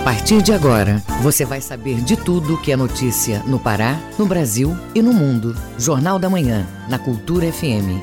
A partir de agora, você vai saber de tudo que é notícia no Pará, no Brasil e no mundo. Jornal da Manhã, na Cultura FM.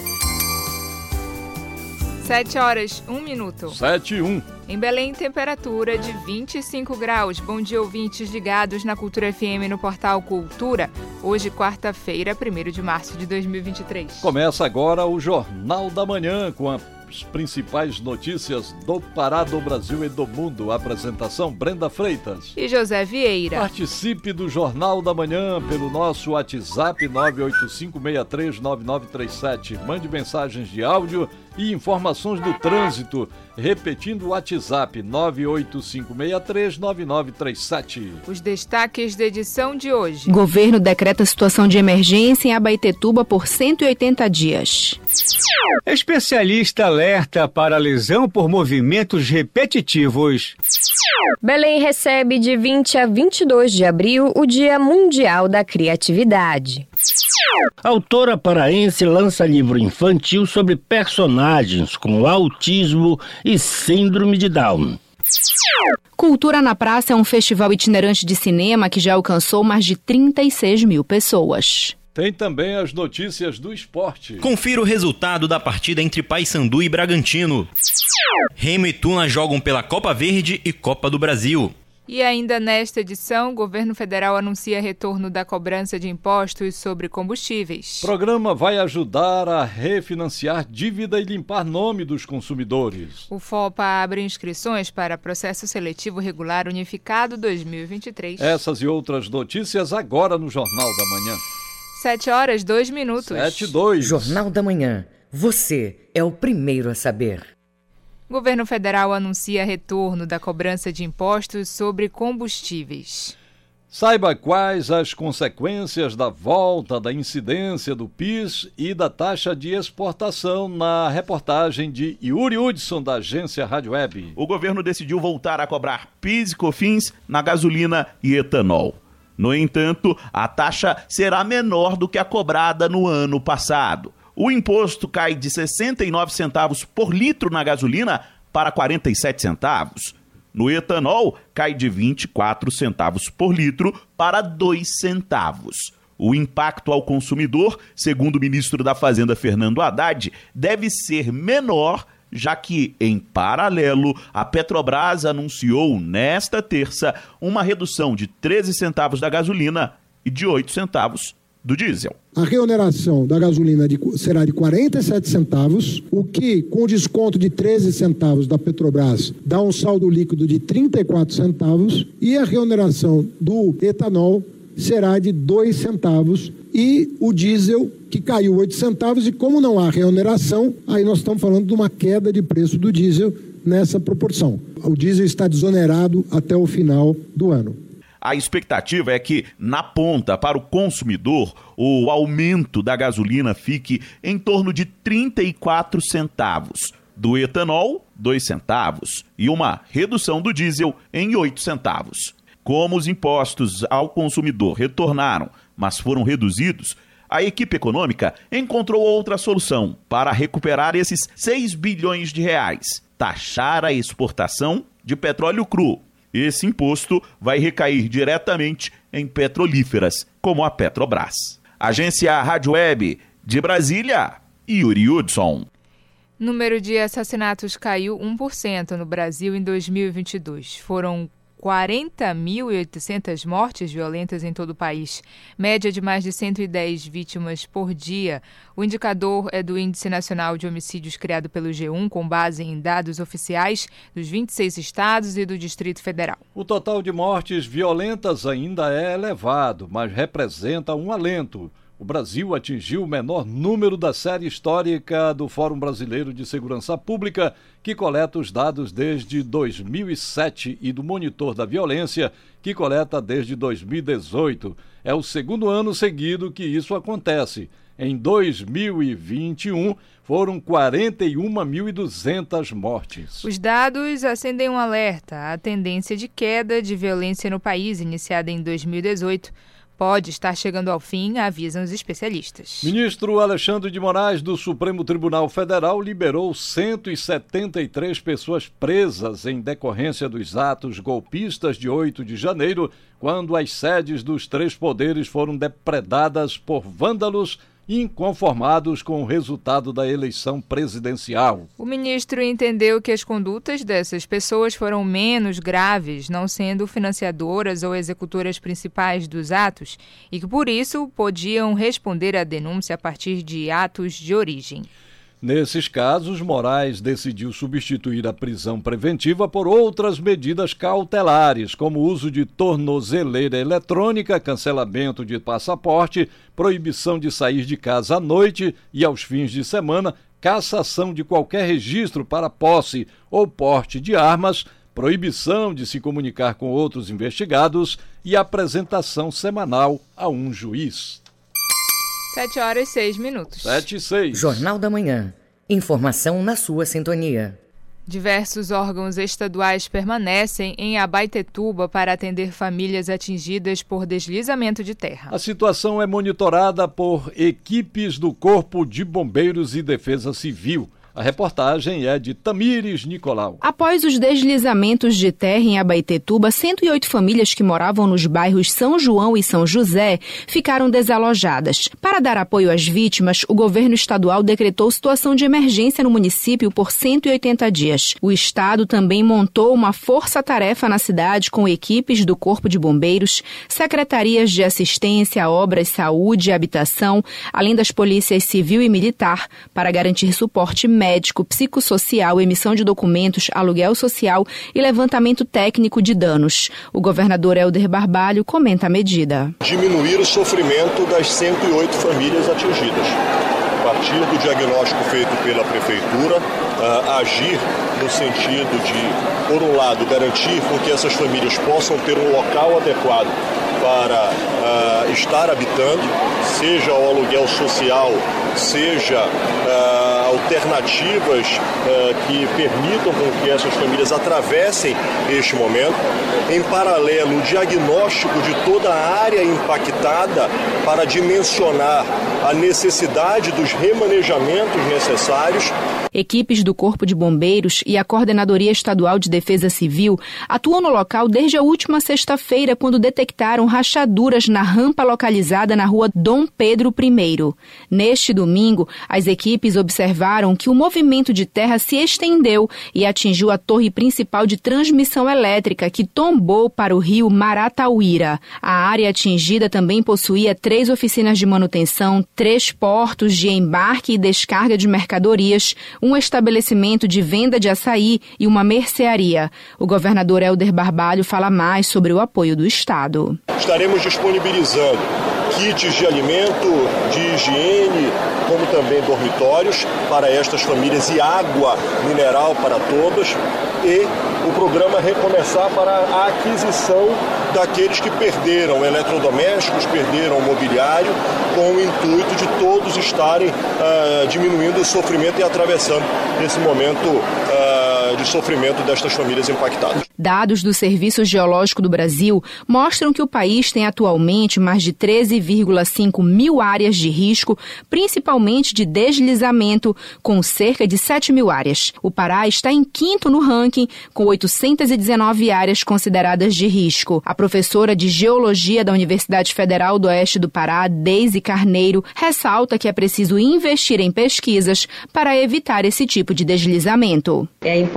7 horas, 1 minuto. 7 e 1. Em Belém, temperatura de 25 graus. Bom dia, ouvintes ligados na Cultura FM no portal Cultura. Hoje, quarta-feira, 1 de março de 2023. Começa agora o Jornal da Manhã com a as principais notícias do Pará, do Brasil e do mundo. Apresentação Brenda Freitas e José Vieira. Participe do Jornal da Manhã pelo nosso WhatsApp 985639937. Mande mensagens de áudio e informações do trânsito. Repetindo o WhatsApp 985639937. Os destaques da edição de hoje. Governo decreta situação de emergência em Abaetetuba por 180 dias. Especialista alerta para lesão por movimentos repetitivos. Belém recebe de 20 a 22 de abril o Dia Mundial da Criatividade. autora paraense lança livro infantil sobre personagens com autismo e síndrome de Down. Cultura na Praça é um festival itinerante de cinema que já alcançou mais de 36 mil pessoas. Tem também as notícias do esporte. Confira o resultado da partida entre Paysandu e Bragantino. Remo e Tuna jogam pela Copa Verde e Copa do Brasil. E ainda nesta edição, o governo federal anuncia retorno da cobrança de impostos sobre combustíveis. O programa vai ajudar a refinanciar dívida e limpar nome dos consumidores. O FOPA abre inscrições para processo seletivo regular unificado 2023. Essas e outras notícias agora no Jornal da Manhã. 7 horas, 2 minutos. 7 e 2. Jornal da Manhã. Você é o primeiro a saber. O governo federal anuncia retorno da cobrança de impostos sobre combustíveis. Saiba quais as consequências da volta da incidência do PIS e da taxa de exportação na reportagem de Yuri Hudson, da agência Rádio Web. O governo decidiu voltar a cobrar PIS e COFINS na gasolina e etanol. No entanto, a taxa será menor do que a cobrada no ano passado. O imposto cai de 69 centavos por litro na gasolina para 47 centavos. No etanol, cai de 24 centavos por litro para 2 centavos. O impacto ao consumidor, segundo o ministro da Fazenda Fernando Haddad, deve ser menor já que, em paralelo, a Petrobras anunciou nesta terça uma redução de 13 centavos da gasolina e de 8 centavos do diesel. A reoneração da gasolina de, será de 47 centavos, o que, com desconto de 13 centavos da Petrobras, dá um saldo líquido de 34 centavos, e a reoneração do etanol será de 2 centavos, e o diesel que caiu 8 centavos, e como não há reoneração, aí nós estamos falando de uma queda de preço do diesel nessa proporção. O diesel está desonerado até o final do ano. A expectativa é que, na ponta, para o consumidor, o aumento da gasolina fique em torno de 34 centavos. Do etanol, 2 centavos. E uma redução do diesel em 8 centavos. Como os impostos ao consumidor retornaram, mas foram reduzidos, a equipe econômica encontrou outra solução para recuperar esses 6 bilhões de reais: taxar a exportação de petróleo cru. Esse imposto vai recair diretamente em petrolíferas, como a Petrobras. Agência Rádio Web de Brasília, Yuri Hudson. Número de assassinatos caiu 1% no Brasil em 2022. Foram 40.800 mortes violentas em todo o país, média de mais de 110 vítimas por dia. O indicador é do Índice Nacional de Homicídios criado pelo G1, com base em dados oficiais dos 26 estados e do Distrito Federal. O total de mortes violentas ainda é elevado, mas representa um alento o Brasil atingiu o menor número da série histórica do Fórum Brasileiro de Segurança Pública, que coleta os dados desde 2007, e do Monitor da Violência, que coleta desde 2018. É o segundo ano seguido que isso acontece. Em 2021, foram 41.200 mortes. Os dados acendem um alerta à tendência de queda de violência no país, iniciada em 2018 pode estar chegando ao fim, avisam os especialistas. Ministro Alexandre de Moraes do Supremo Tribunal Federal liberou 173 pessoas presas em decorrência dos atos golpistas de 8 de janeiro, quando as sedes dos três poderes foram depredadas por vândalos inconformados com o resultado da eleição presidencial. O ministro entendeu que as condutas dessas pessoas foram menos graves, não sendo financiadoras ou executoras principais dos atos, e que por isso podiam responder à denúncia a partir de atos de origem. Nesses casos, Moraes decidiu substituir a prisão preventiva por outras medidas cautelares, como uso de tornozeleira eletrônica, cancelamento de passaporte, proibição de sair de casa à noite e aos fins de semana, cassação de qualquer registro para posse ou porte de armas, proibição de se comunicar com outros investigados e apresentação semanal a um juiz. 7 horas e 6 minutos. 7 e 6. Jornal da Manhã. Informação na sua sintonia. Diversos órgãos estaduais permanecem em Abaitetuba para atender famílias atingidas por deslizamento de terra. A situação é monitorada por equipes do Corpo de Bombeiros e Defesa Civil. A reportagem é de Tamires Nicolau. Após os deslizamentos de terra em Abaetetuba, 108 famílias que moravam nos bairros São João e São José ficaram desalojadas. Para dar apoio às vítimas, o governo estadual decretou situação de emergência no município por 180 dias. O estado também montou uma força-tarefa na cidade com equipes do Corpo de Bombeiros, secretarias de assistência obras, saúde e habitação, além das polícias civil e militar, para garantir suporte médico médico, psicossocial, emissão de documentos, aluguel social e levantamento técnico de danos. O governador Helder Barbalho comenta a medida. Diminuir o sofrimento das 108 famílias atingidas. A partir do diagnóstico feito pela prefeitura, uh, agir no sentido de, por um lado, garantir com que essas famílias possam ter um local adequado para uh, estar habitando, seja o aluguel social, seja uh, alternativas uh, que permitam que essas famílias atravessem este momento. Em paralelo, o diagnóstico de toda a área impactada para dimensionar a necessidade dos remanejamentos necessários Equipes do Corpo de Bombeiros e a Coordenadoria Estadual de Defesa Civil atuam no local desde a última sexta-feira, quando detectaram rachaduras na rampa localizada na rua Dom Pedro I. Neste domingo, as equipes observaram que o movimento de terra se estendeu e atingiu a torre principal de transmissão elétrica, que tombou para o rio Maratauíra. A área atingida também possuía três oficinas de manutenção, três portos de embarque e descarga de mercadorias, um estabelecimento de venda de açaí e uma mercearia. O governador Helder Barbalho fala mais sobre o apoio do Estado. Estaremos disponibilizando kits de alimento, de higiene, como também dormitórios para estas famílias e água mineral para todas. E o programa Recomeçar para a aquisição daqueles que perderam. Eletrodomésticos, perderam mobiliário, com o intuito de todos estarem uh, diminuindo o sofrimento e atravessando esse momento uh, de sofrimento destas famílias impactadas. Dados do Serviço Geológico do Brasil mostram que o país tem atualmente mais de 13,5 mil áreas de risco, principalmente de deslizamento, com cerca de 7 mil áreas. O Pará está em quinto no ranking, com 819 áreas consideradas de risco. A professora de Geologia da Universidade Federal do Oeste do Pará, Deise Carneiro, ressalta que é preciso investir em pesquisas para evitar esse tipo de deslizamento. É importante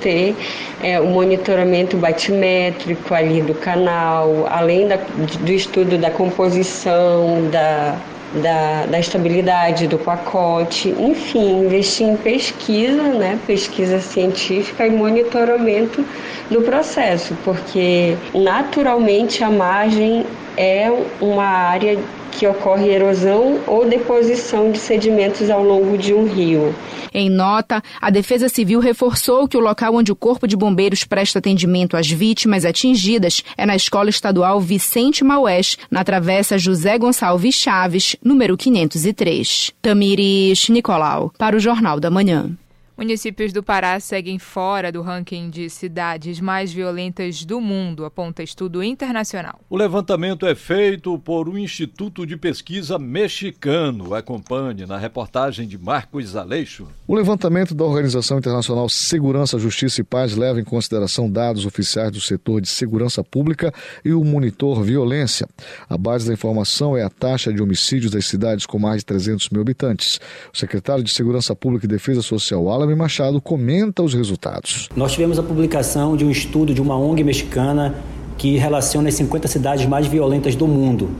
ter é, o monitoramento batimétrico ali do canal, além da, do estudo da composição, da, da, da, estabilidade do pacote, enfim, investir em pesquisa, né, pesquisa científica e monitoramento do processo, porque naturalmente a margem é uma área que ocorre erosão ou deposição de sedimentos ao longo de um rio. Em nota, a Defesa Civil reforçou que o local onde o Corpo de Bombeiros presta atendimento às vítimas atingidas é na Escola Estadual Vicente Maués, na Travessa José Gonçalves Chaves, número 503. Tamires Nicolau, para o Jornal da Manhã. Municípios do Pará seguem fora do ranking de cidades mais violentas do mundo, aponta estudo internacional. O levantamento é feito por um instituto de pesquisa mexicano. Acompanhe na reportagem de Marcos Aleixo. O levantamento da Organização Internacional Segurança, Justiça e Paz leva em consideração dados oficiais do setor de segurança pública e o monitor violência. A base da informação é a taxa de homicídios das cidades com mais de 300 mil habitantes. O secretário de Segurança Pública e Defesa Social, Alan Machado comenta os resultados. Nós tivemos a publicação de um estudo de uma ONG mexicana que relaciona as 50 cidades mais violentas do mundo.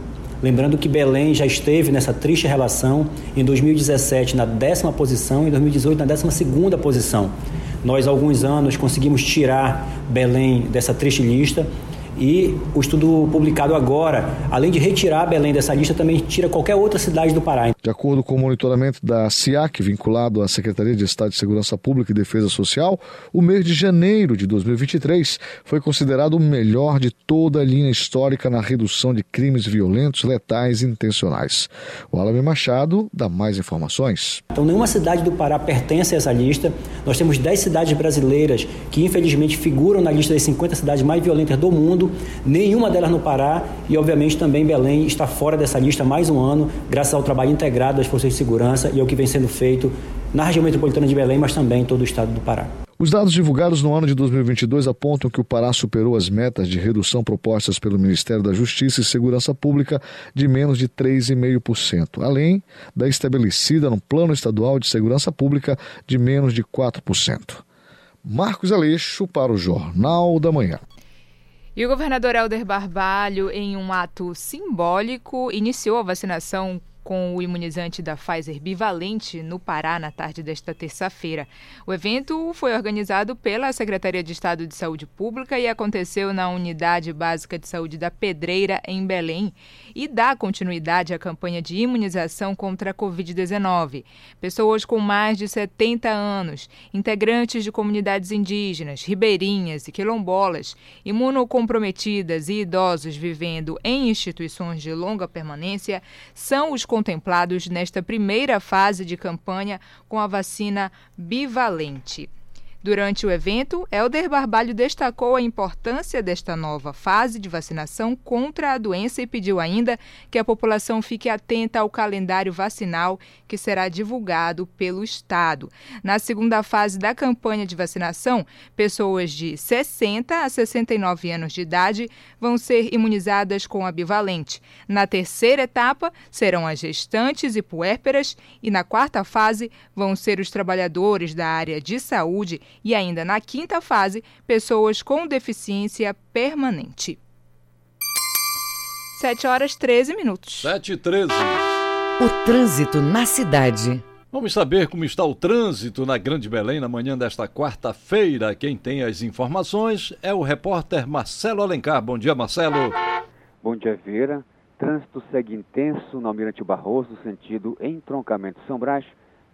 Lembrando que Belém já esteve nessa triste relação em 2017 na décima posição e em 2018 na décima segunda posição. Nós, há alguns anos, conseguimos tirar Belém dessa triste lista e o estudo publicado agora, além de retirar Belém dessa lista, também tira qualquer outra cidade do Pará. De acordo com o monitoramento da SIAC, vinculado à Secretaria de Estado de Segurança Pública e Defesa Social, o mês de janeiro de 2023 foi considerado o melhor de toda a linha histórica na redução de crimes violentos, letais e intencionais. O Alame Machado dá mais informações. Então, nenhuma cidade do Pará pertence a essa lista. Nós temos 10 cidades brasileiras que, infelizmente, figuram na lista das 50 cidades mais violentas do mundo mundo, nenhuma delas no Pará e, obviamente, também Belém está fora dessa lista mais um ano, graças ao trabalho integrado das forças de segurança e ao que vem sendo feito na região metropolitana de Belém, mas também em todo o estado do Pará. Os dados divulgados no ano de 2022 apontam que o Pará superou as metas de redução propostas pelo Ministério da Justiça e Segurança Pública de menos de 3,5%, além da estabelecida no Plano Estadual de Segurança Pública de menos de 4%. Marcos Aleixo para o Jornal da Manhã. E o governador Helder Barbalho, em um ato simbólico, iniciou a vacinação com o imunizante da Pfizer bivalente no Pará na tarde desta terça-feira. O evento foi organizado pela Secretaria de Estado de Saúde Pública e aconteceu na Unidade Básica de Saúde da Pedreira, em Belém, e dá continuidade à campanha de imunização contra a Covid-19. Pessoas com mais de 70 anos, integrantes de comunidades indígenas, ribeirinhas e quilombolas, imunocomprometidas e idosos vivendo em instituições de longa permanência são os contemplados nesta primeira fase de campanha com a vacina bivalente. Durante o evento, Helder Barbalho destacou a importância desta nova fase de vacinação contra a doença e pediu ainda que a população fique atenta ao calendário vacinal que será divulgado pelo Estado. Na segunda fase da campanha de vacinação, pessoas de 60 a 69 anos de idade vão ser imunizadas com a bivalente. Na terceira etapa, serão as gestantes e puérperas e na quarta fase vão ser os trabalhadores da área de saúde e ainda na quinta fase, pessoas com deficiência permanente. 7 horas 13 minutos. 7 e 13. O trânsito na cidade. Vamos saber como está o trânsito na Grande Belém na manhã desta quarta-feira. Quem tem as informações é o repórter Marcelo Alencar. Bom dia, Marcelo. Bom dia, Vieira. Trânsito segue intenso no Almirante Barroso, sentido entroncamento São Brás,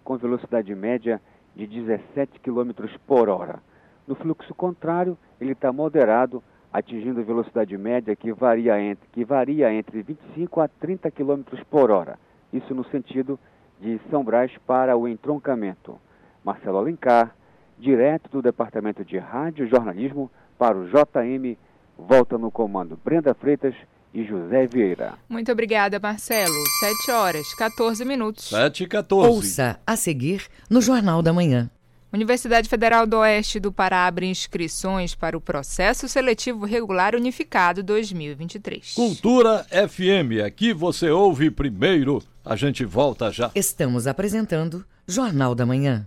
com velocidade média de 17 km por hora. No fluxo contrário, ele está moderado, atingindo velocidade média que varia, entre, que varia entre 25 a 30 km por hora. Isso no sentido de São Brás para o entroncamento. Marcelo Alencar, direto do Departamento de Rádio e Jornalismo para o JM, volta no comando Brenda Freitas e José Vieira. Muito obrigada, Marcelo. 7 horas, 14 minutos. 7 e 14. Ouça a seguir no Jornal da Manhã. Universidade Federal do Oeste do Pará abre inscrições para o Processo Seletivo Regular Unificado 2023. Cultura FM, aqui você ouve primeiro. A gente volta já. Estamos apresentando Jornal da Manhã.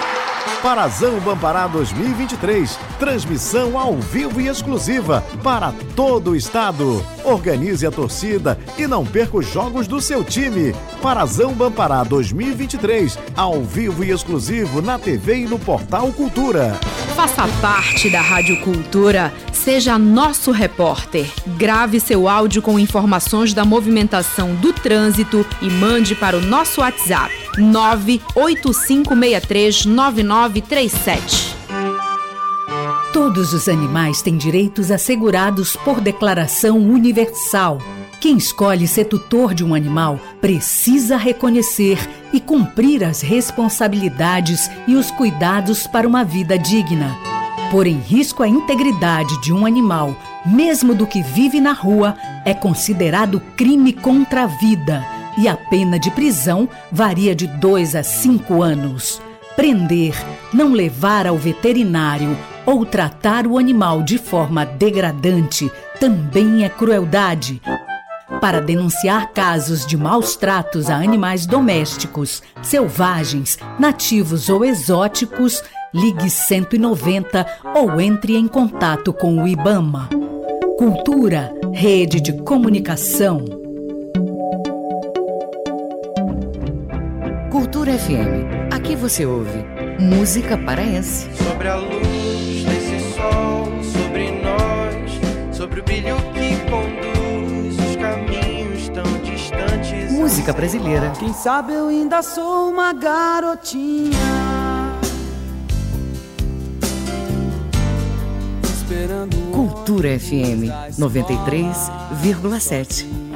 Parazão Bampará 2023. Transmissão ao vivo e exclusiva para todo o estado. Organize a torcida e não perca os jogos do seu time. Parazão Bampará 2023. Ao vivo e exclusivo na TV e no portal Cultura. Faça parte da Rádio Cultura. Seja nosso repórter. Grave seu áudio com informações da movimentação do trânsito e mande para o nosso WhatsApp 985639937. Todos os animais têm direitos assegurados por declaração universal. Quem escolhe ser tutor de um animal precisa reconhecer e cumprir as responsabilidades e os cuidados para uma vida digna. Pôr em risco a integridade de um animal, mesmo do que vive na rua, é considerado crime contra a vida e a pena de prisão varia de 2 a 5 anos. Prender, não levar ao veterinário ou tratar o animal de forma degradante também é crueldade. Para denunciar casos de maus tratos a animais domésticos, selvagens, nativos ou exóticos, ligue 190 ou entre em contato com o IBAMA. Cultura, rede de comunicação. Cultura FM. Aqui você ouve música paraense. Sobre a luz desse sol, sobre nós, sobre o brilho que conduz os caminhos tão distantes. Música brasileira. Quem sabe eu ainda sou uma garotinha. Cultura FM 93,7.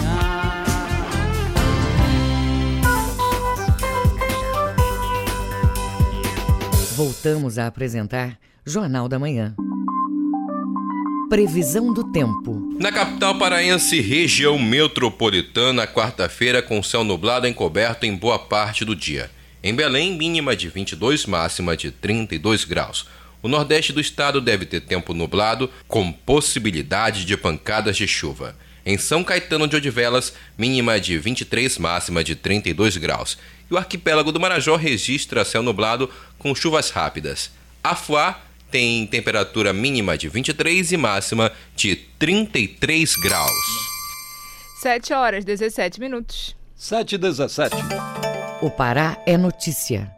Voltamos a apresentar Jornal da Manhã. Previsão do tempo. Na capital paraense, região metropolitana, quarta-feira com céu nublado encoberto em boa parte do dia. Em Belém, mínima de 22, máxima de 32 graus. O nordeste do estado deve ter tempo nublado, com possibilidade de pancadas de chuva. Em São Caetano de Odivelas, mínima de 23, máxima de 32 graus. E o arquipélago do Marajó registra céu nublado com chuvas rápidas. Afuá tem temperatura mínima de 23 e máxima de 33 graus. 7 horas 17 minutos. 7 e 17. O Pará é notícia.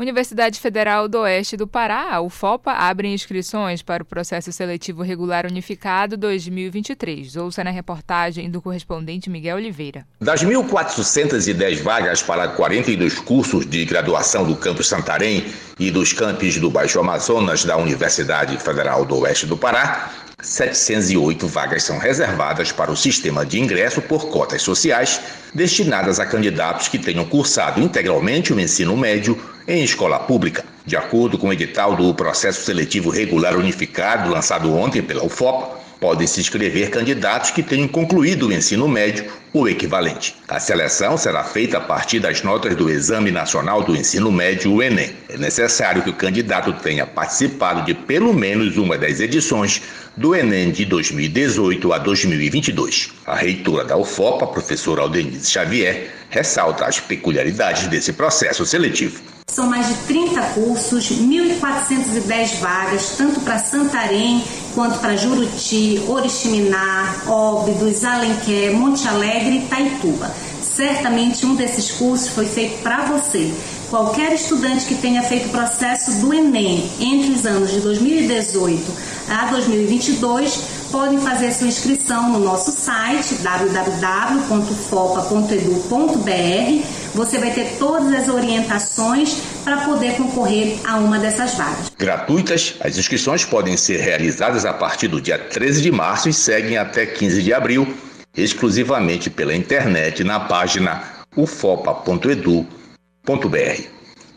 Universidade Federal do Oeste do Pará, a UFOPA, abre inscrições para o processo seletivo regular unificado 2023. Ouça na reportagem do correspondente Miguel Oliveira. Das 1.410 vagas para 42 cursos de graduação do campus Santarém e dos campos do Baixo Amazonas da Universidade Federal do Oeste do Pará, 708 vagas são reservadas para o sistema de ingresso por cotas sociais, destinadas a candidatos que tenham cursado integralmente o ensino médio em escola pública. De acordo com o edital do Processo Seletivo Regular Unificado, lançado ontem pela UFOP, podem se inscrever candidatos que tenham concluído o ensino médio ou equivalente. A seleção será feita a partir das notas do Exame Nacional do Ensino Médio, o Enem. É necessário que o candidato tenha participado de pelo menos uma das edições do Enem de 2018 a 2022. A reitora da UFOPA, professora Aldenise Xavier, ressalta as peculiaridades desse processo seletivo. São mais de 30 cursos, 1.410 vagas, tanto para Santarém quanto para Juruti, Oriximiná, Óbidos, Alenquer, Monte Alegre e Taituba. Certamente um desses cursos foi feito para você. Qualquer estudante que tenha feito o processo do Enem entre os anos de 2018 a 2022 podem fazer sua inscrição no nosso site www.fopa.edu.br. Você vai ter todas as orientações para poder concorrer a uma dessas vagas. Gratuitas, as inscrições podem ser realizadas a partir do dia 13 de março e seguem até 15 de abril, exclusivamente pela internet na página ufopa.edu.br.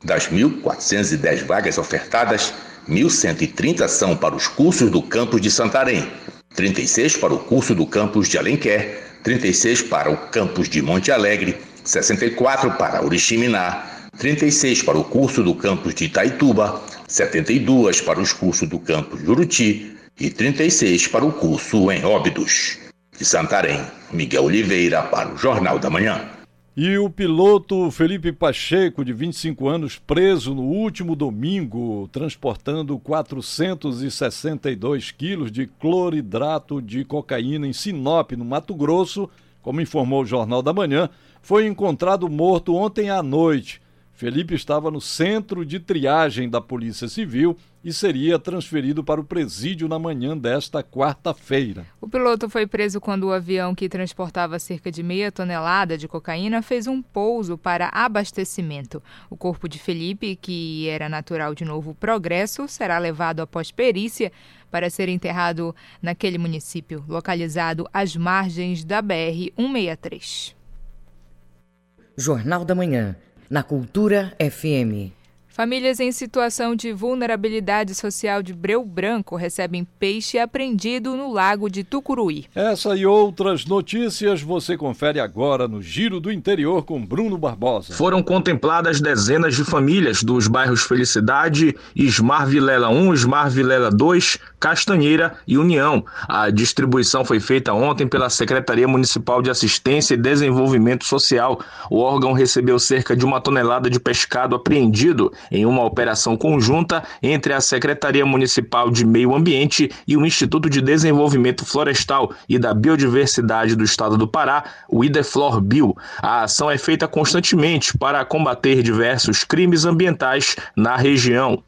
Das 1.410 vagas ofertadas, 1.130 são para os cursos do campus de Santarém, 36 para o curso do campus de Alenquer, 36 para o campus de Monte Alegre, 64 para Oriximiná, 36 para o curso do campus de Itaituba, 72 para os cursos do campus Juruti e 36 para o curso em Óbidos. De Santarém, Miguel Oliveira para o Jornal da Manhã. E o piloto Felipe Pacheco, de 25 anos, preso no último domingo, transportando 462 quilos de cloridrato de cocaína em Sinop, no Mato Grosso, como informou o Jornal da Manhã, foi encontrado morto ontem à noite. Felipe estava no centro de triagem da Polícia Civil e seria transferido para o presídio na manhã desta quarta-feira. O piloto foi preso quando o avião que transportava cerca de meia tonelada de cocaína fez um pouso para abastecimento. O corpo de Felipe, que era natural de Novo Progresso, será levado após perícia para ser enterrado naquele município, localizado às margens da BR-163. Jornal da Manhã, na Cultura FM. Famílias em situação de vulnerabilidade social de Breu Branco recebem peixe apreendido no lago de Tucuruí. Essa e outras notícias você confere agora no Giro do Interior com Bruno Barbosa. Foram contempladas dezenas de famílias dos bairros Felicidade, Ismar Vilela 1, Ismar Vilela 2, Castanheira e União. A distribuição foi feita ontem pela Secretaria Municipal de Assistência e Desenvolvimento Social. O órgão recebeu cerca de uma tonelada de pescado apreendido em uma operação conjunta entre a Secretaria Municipal de Meio Ambiente e o Instituto de Desenvolvimento Florestal e da Biodiversidade do Estado do Pará, o IDEFLOR Bio. A ação é feita constantemente para combater diversos crimes ambientais na região.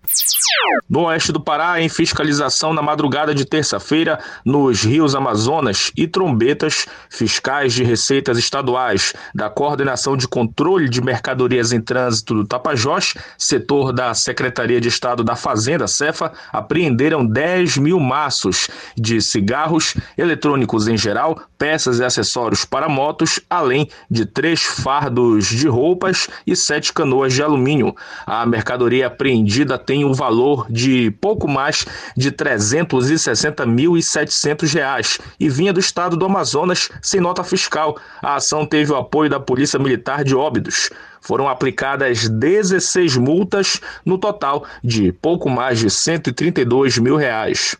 No oeste do Pará, em fiscalização na madrugada de terça-feira, nos rios Amazonas e Trombetas, fiscais de receitas estaduais da Coordenação de Controle de Mercadorias em Trânsito do Tapajós, setor da Secretaria de Estado da Fazenda, CEFA, apreenderam 10 mil maços de cigarros, eletrônicos em geral, peças e acessórios para motos, além de três fardos de roupas e sete canoas de alumínio. A mercadoria apreendida tem o um valor de pouco mais de 360.700 reais e vinha do estado do Amazonas sem nota fiscal. A ação teve o apoio da Polícia Militar de Óbidos. Foram aplicadas 16 multas no total de pouco mais de 132 mil reais.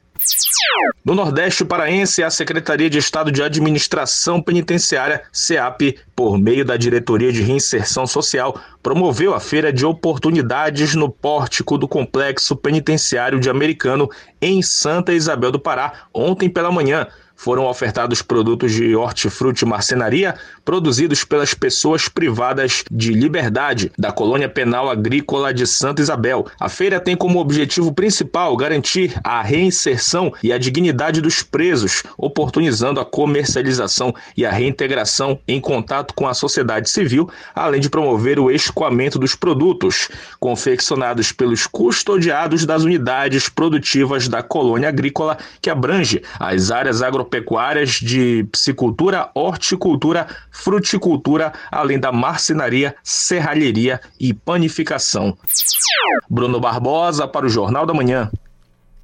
No Nordeste Paraense, a Secretaria de Estado de Administração Penitenciária, SEAP, por meio da Diretoria de Reinserção Social, promoveu a Feira de Oportunidades no pórtico do Complexo Penitenciário de Americano, em Santa Isabel do Pará, ontem pela manhã foram ofertados produtos de hortifruti e marcenaria produzidos pelas pessoas privadas de liberdade da colônia penal agrícola de Santa Isabel. A feira tem como objetivo principal garantir a reinserção e a dignidade dos presos, oportunizando a comercialização e a reintegração em contato com a sociedade civil, além de promover o escoamento dos produtos confeccionados pelos custodiados das unidades produtivas da colônia agrícola que abrange as áreas agropecuárias agropecuárias de piscicultura, horticultura, fruticultura, além da marcenaria, serralheria e panificação. Bruno Barbosa para o Jornal da Manhã.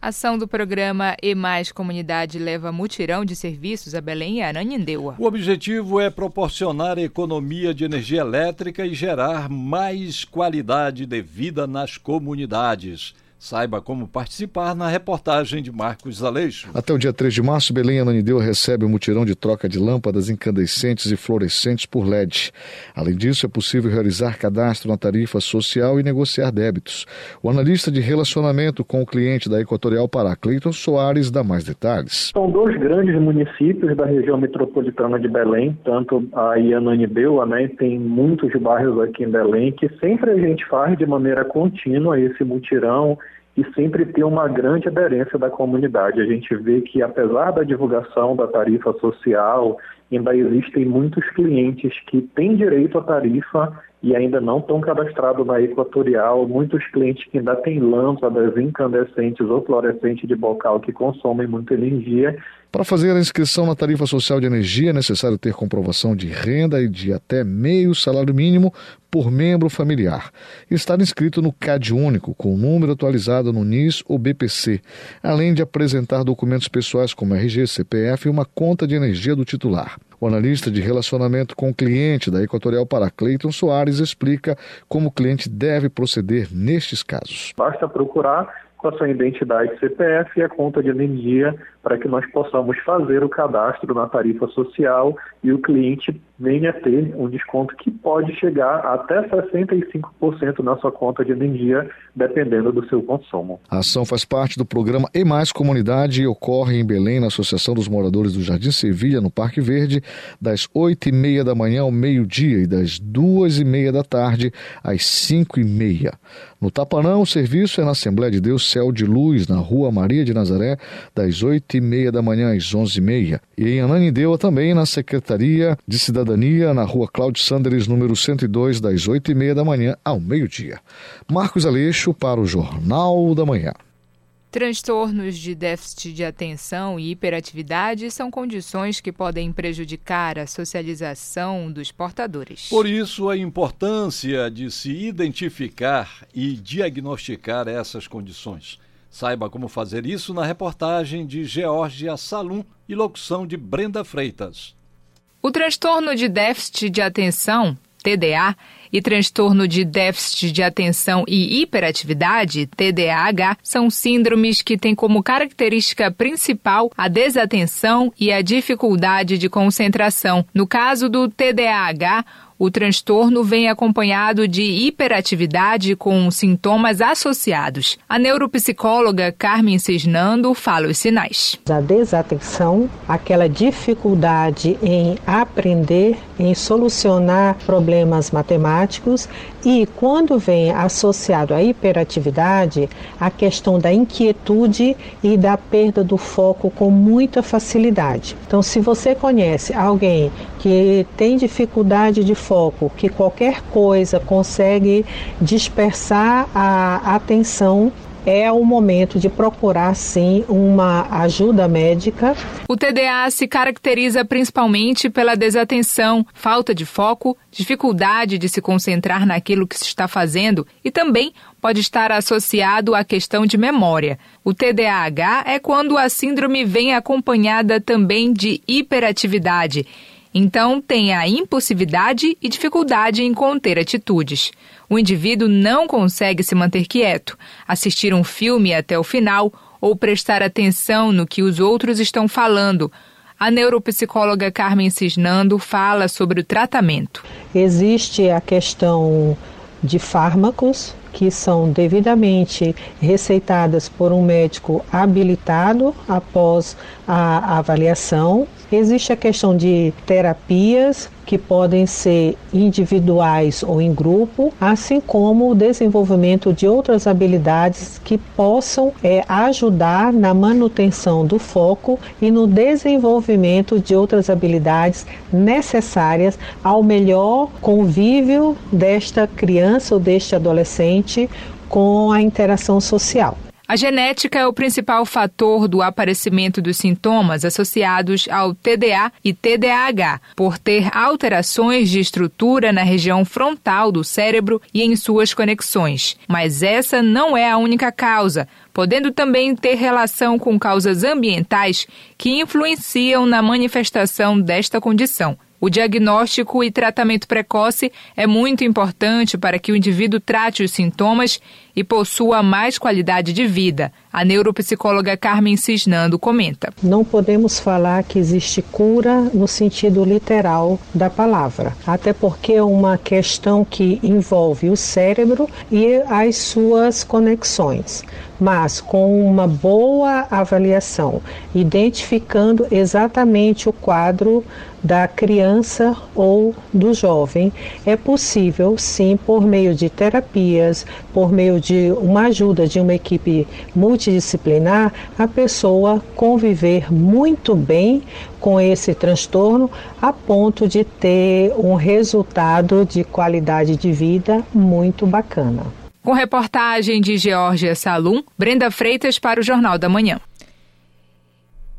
Ação do programa E Mais Comunidade leva mutirão de serviços a Belém e Ananindeua. O objetivo é proporcionar economia de energia elétrica e gerar mais qualidade de vida nas comunidades. Saiba como participar na reportagem de Marcos Aleixo. Até o dia 3 de março, Belém Ananideu recebe um mutirão de troca de lâmpadas incandescentes e fluorescentes por LED. Além disso, é possível realizar cadastro na tarifa social e negociar débitos. O analista de relacionamento com o cliente da Equatorial Pará, Cleiton Soares, dá mais detalhes. São dois grandes municípios da região metropolitana de Belém, tanto a Ananideu, né, tem muitos bairros aqui em Belém, que sempre a gente faz de maneira contínua esse mutirão e sempre ter uma grande aderência da comunidade. A gente vê que, apesar da divulgação da tarifa social, ainda existem muitos clientes que têm direito à tarifa e ainda não estão cadastrados na Equatorial, muitos clientes que ainda têm lâmpadas incandescentes ou fluorescentes de bocal que consomem muita energia para fazer a inscrição na tarifa social de energia é necessário ter comprovação de renda e de até meio salário mínimo por membro familiar. Estar inscrito no CAD único, com o número atualizado no NIS ou BPC, além de apresentar documentos pessoais como RG, CPF e uma conta de energia do titular. O analista de relacionamento com o cliente da Equatorial para Cleiton Soares explica como o cliente deve proceder nestes casos. Basta procurar com a sua identidade CPF e a conta de energia para que nós possamos fazer o cadastro na tarifa social e o cliente venha ter um desconto que pode chegar até 65% na sua conta de energia, dependendo do seu consumo. A ação faz parte do programa E Mais Comunidade e ocorre em Belém, na Associação dos Moradores do Jardim Sevilha, no Parque Verde, das 8 e meia da manhã ao meio-dia e das duas e meia da tarde às 5 e meia. No Tapanã, o serviço é na Assembleia de Deus Céu de Luz, na Rua Maria de Nazaré, das 8 e meia da manhã às 11 e meia. E em Ananindeua também na Secretaria de Cidadania, na Rua Cláudio Sanders, número 102, das 8 e meia da manhã ao meio-dia. Marcos Aleixo para o Jornal da Manhã. Transtornos de déficit de atenção e hiperatividade são condições que podem prejudicar a socialização dos portadores. Por isso, a importância de se identificar e diagnosticar essas condições. Saiba como fazer isso na reportagem de Georgia Salum e locução de Brenda Freitas. O transtorno de déficit de atenção, TDA, e transtorno de déficit de atenção e hiperatividade, TDAH, são síndromes que têm como característica principal a desatenção e a dificuldade de concentração. No caso do TDAH, o transtorno vem acompanhado de hiperatividade com sintomas associados. A neuropsicóloga Carmen Cisnando fala os sinais. A desatenção, aquela dificuldade em aprender, em solucionar problemas matemáticos e quando vem associado à hiperatividade, a questão da inquietude e da perda do foco com muita facilidade. Então, se você conhece alguém que tem dificuldade de foco, que qualquer coisa consegue dispersar a atenção é o momento de procurar sim uma ajuda médica. O TDA se caracteriza principalmente pela desatenção, falta de foco, dificuldade de se concentrar naquilo que se está fazendo e também pode estar associado à questão de memória. O TDAH é quando a síndrome vem acompanhada também de hiperatividade então, tem a impulsividade e dificuldade em conter atitudes. O indivíduo não consegue se manter quieto, assistir um filme até o final ou prestar atenção no que os outros estão falando. A neuropsicóloga Carmen Cisnando fala sobre o tratamento. Existe a questão de fármacos que são devidamente receitadas por um médico habilitado após a avaliação Existe a questão de terapias que podem ser individuais ou em grupo, assim como o desenvolvimento de outras habilidades que possam é, ajudar na manutenção do foco e no desenvolvimento de outras habilidades necessárias ao melhor convívio desta criança ou deste adolescente com a interação social. A genética é o principal fator do aparecimento dos sintomas associados ao TDA e TDAH, por ter alterações de estrutura na região frontal do cérebro e em suas conexões. Mas essa não é a única causa, podendo também ter relação com causas ambientais que influenciam na manifestação desta condição. O diagnóstico e tratamento precoce é muito importante para que o indivíduo trate os sintomas e possua mais qualidade de vida. A neuropsicóloga Carmen Cisnando comenta. Não podemos falar que existe cura no sentido literal da palavra, até porque é uma questão que envolve o cérebro e as suas conexões mas com uma boa avaliação, identificando exatamente o quadro da criança ou do jovem, é possível sim, por meio de terapias, por meio de uma ajuda de uma equipe multidisciplinar, a pessoa conviver muito bem com esse transtorno a ponto de ter um resultado de qualidade de vida muito bacana. Com reportagem de Georgia Salum, Brenda Freitas para o Jornal da Manhã.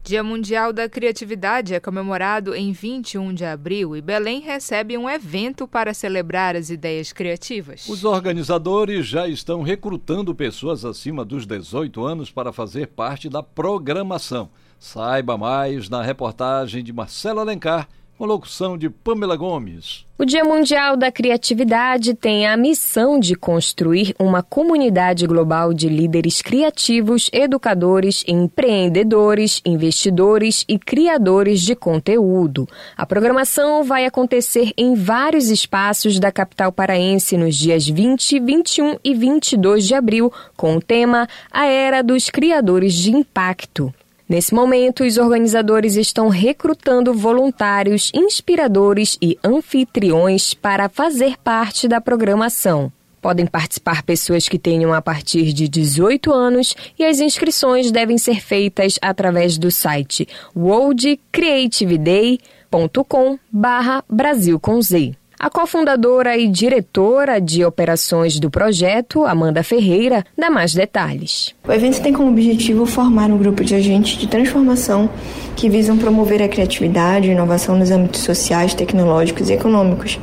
Dia Mundial da Criatividade é comemorado em 21 de abril e Belém recebe um evento para celebrar as ideias criativas. Os organizadores já estão recrutando pessoas acima dos 18 anos para fazer parte da programação. Saiba mais na reportagem de Marcelo Alencar com locução de Pamela Gomes. O Dia Mundial da Criatividade tem a missão de construir uma comunidade global de líderes criativos, educadores, empreendedores, investidores e criadores de conteúdo. A programação vai acontecer em vários espaços da capital paraense nos dias 20, 21 e 22 de abril, com o tema A Era dos Criadores de Impacto. Nesse momento, os organizadores estão recrutando voluntários, inspiradores e anfitriões para fazer parte da programação. Podem participar pessoas que tenham a partir de 18 anos e as inscrições devem ser feitas através do site worldcreativeday.com/brasil. A cofundadora e diretora de operações do projeto, Amanda Ferreira, dá mais detalhes. O evento tem como objetivo formar um grupo de agentes de transformação que visam promover a criatividade e inovação nos âmbitos sociais, tecnológicos e econômicos,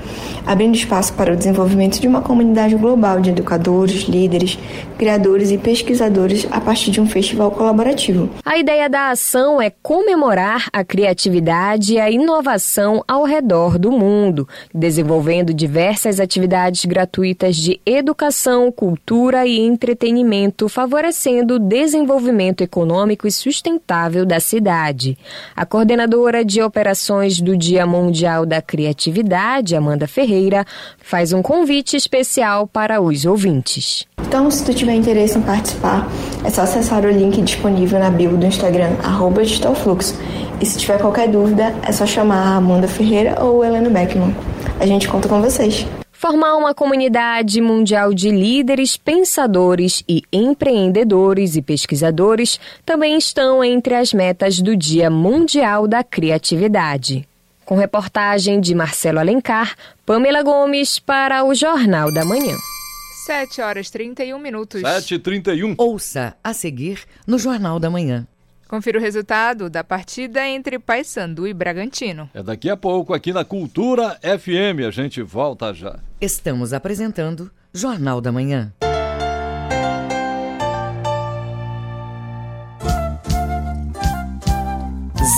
abrindo espaço para o desenvolvimento de uma comunidade global de educadores, líderes, criadores e pesquisadores a partir de um festival colaborativo. A ideia da ação é comemorar a criatividade e a inovação ao redor do mundo, desenvolvendo diversas atividades gratuitas de educação, cultura e entretenimento, favorecendo o desenvolvimento econômico e sustentável da cidade. A coordenadora de operações do Dia Mundial da Criatividade, Amanda Ferreira, faz um convite especial para os ouvintes. Então, se tu tiver interesse em participar, é só acessar o link disponível na bio do Instagram, arroba. E se tiver qualquer dúvida, é só chamar a Amanda Ferreira ou Helena Beckman. A gente conta com vocês. Formar uma comunidade mundial de líderes, pensadores e empreendedores e pesquisadores também estão entre as metas do Dia Mundial da Criatividade. Com reportagem de Marcelo Alencar, Pamela Gomes para o Jornal da Manhã. 7 horas 31 minutos. 7h31. Ouça a seguir no Jornal da Manhã. Confira o resultado da partida entre Paysandu e Bragantino. É daqui a pouco aqui na Cultura FM. A gente volta já. Estamos apresentando Jornal da Manhã.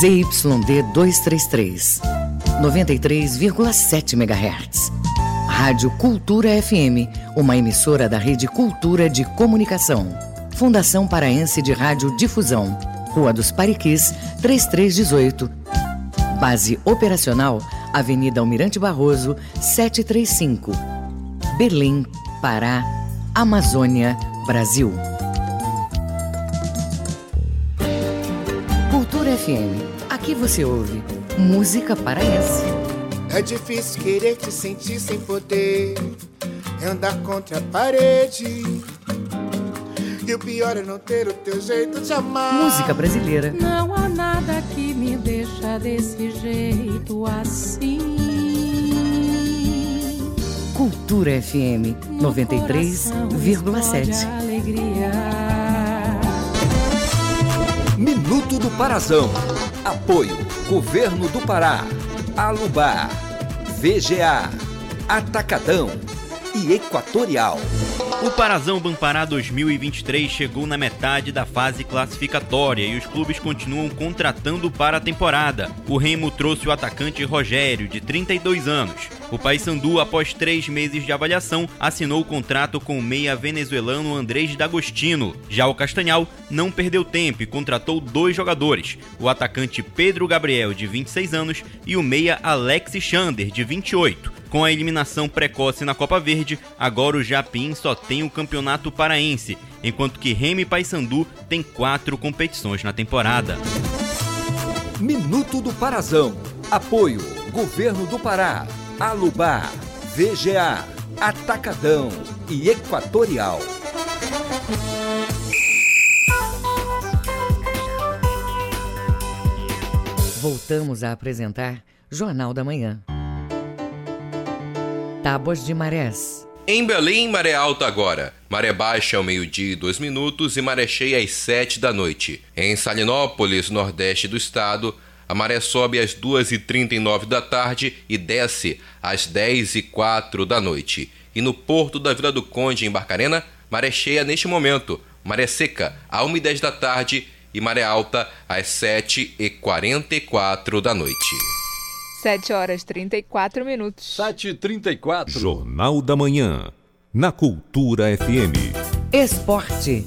ZYD 233, 93,7 MHz. Rádio Cultura FM, uma emissora da Rede Cultura de Comunicação. Fundação Paraense de Rádio Difusão. Rua dos Pariquis, 3318. Base operacional, Avenida Almirante Barroso, 735. Belém, Pará, Amazônia, Brasil. Cultura FM. Aqui você ouve música paraense. É difícil querer te sentir sem poder. É andar contra a parede. E o pior é não ter o teu jeito de amar. Música brasileira. Não há nada que me deixa desse jeito assim. Cultura FM 93,7. Minuto do Parazão. Apoio Governo do Pará. Alubar. VGA. Atacadão e Equatorial. O Parazão Bampará 2023 chegou na metade da fase classificatória e os clubes continuam contratando para a temporada. O Remo trouxe o atacante Rogério, de 32 anos. O Paysandu, após três meses de avaliação, assinou o contrato com o meia venezuelano Andrés D'Agostino. Já o Castanhal não perdeu tempo e contratou dois jogadores, o atacante Pedro Gabriel, de 26 anos, e o meia Alex Chander, de 28. Com a eliminação precoce na Copa Verde, agora o Japim só tem o Campeonato Paraense, enquanto que Remy Paysandu tem quatro competições na temporada. Minuto do Parazão. Apoio Governo do Pará, Alubar, VGA, Atacadão e Equatorial. Voltamos a apresentar Jornal da Manhã. Tábuas de marés. Em Belém, maré alta agora. Maré baixa ao meio-dia e dois minutos e maré cheia às sete da noite. Em Salinópolis, nordeste do estado, a maré sobe às duas e trinta e nove da tarde e desce às dez e quatro da noite. E no porto da Vila do Conde, em Barcarena, maré cheia neste momento. Maré seca, a e dez da tarde e maré alta às sete e quarenta e quatro da noite. 7 horas 34 minutos. 7 e 34 Jornal da Manhã. Na Cultura FM. Esporte.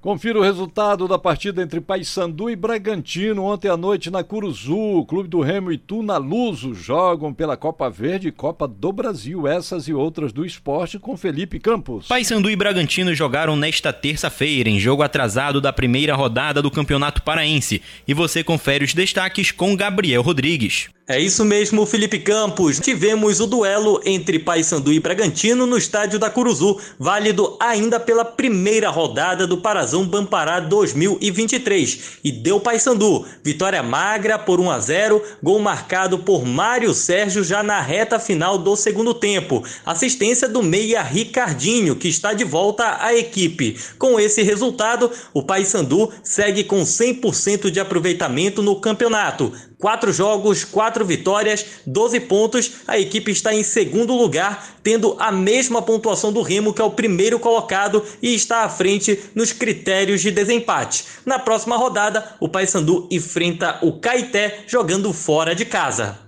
Confira o resultado da partida entre Paysandu e Bragantino ontem à noite na Curuzu. Clube do Remo e Tuna Luso jogam pela Copa Verde e Copa do Brasil. Essas e outras do esporte com Felipe Campos. Paysandu e Bragantino jogaram nesta terça-feira em jogo atrasado da primeira rodada do Campeonato Paraense. E você confere os destaques com Gabriel Rodrigues. É isso mesmo, Felipe Campos. Tivemos o duelo entre Paysandu e Bragantino no estádio da Curuzu, válido ainda pela primeira rodada do Parazão Bampará 2023. E deu Paysandu. Vitória magra por 1 a 0, gol marcado por Mário Sérgio já na reta final do segundo tempo. Assistência do meia Ricardinho, que está de volta à equipe. Com esse resultado, o Paysandu segue com 100% de aproveitamento no campeonato. Quatro jogos, quatro vitórias, 12 pontos. A equipe está em segundo lugar, tendo a mesma pontuação do Remo, que é o primeiro colocado e está à frente nos critérios de desempate. Na próxima rodada, o Paysandu enfrenta o Caeté jogando fora de casa.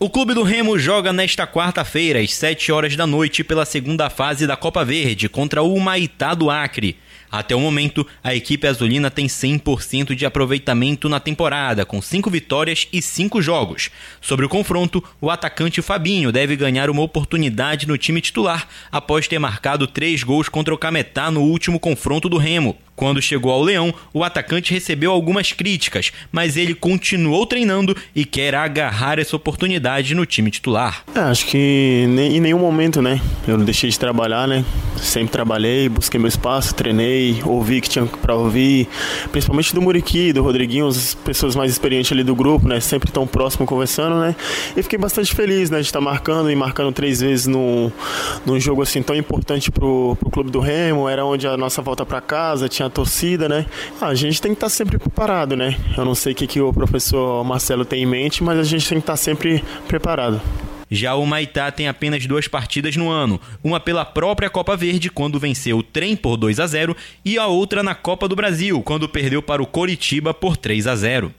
O Clube do Remo joga nesta quarta-feira, às 7 horas da noite, pela segunda fase da Copa Verde contra o Humaitá do Acre. Até o momento, a equipe azulina tem 100% de aproveitamento na temporada, com 5 vitórias e 5 jogos. Sobre o confronto, o atacante Fabinho deve ganhar uma oportunidade no time titular após ter marcado 3 gols contra o Cametá no último confronto do Remo. Quando chegou ao Leão, o atacante recebeu algumas críticas, mas ele continuou treinando e quer agarrar essa oportunidade no time titular. É, acho que em nenhum momento, né? Eu não deixei de trabalhar, né? Sempre trabalhei, busquei meu espaço, treinei, ouvi que tinha para ouvir, principalmente do Muriqui, do Rodriguinho, as pessoas mais experientes ali do grupo, né? Sempre tão próximo conversando, né? E fiquei bastante feliz, né? De estar marcando e marcando três vezes num, num jogo assim tão importante pro, pro clube do Remo. Era onde a nossa volta para casa tinha torcida, né? Ah, a gente tem que estar tá sempre preparado, né? Eu não sei o que, que o professor Marcelo tem em mente, mas a gente tem que estar tá sempre preparado. Já o Maitá tem apenas duas partidas no ano, uma pela própria Copa Verde, quando venceu o Trem por 2 a 0, e a outra na Copa do Brasil, quando perdeu para o Coritiba por 3 a 0.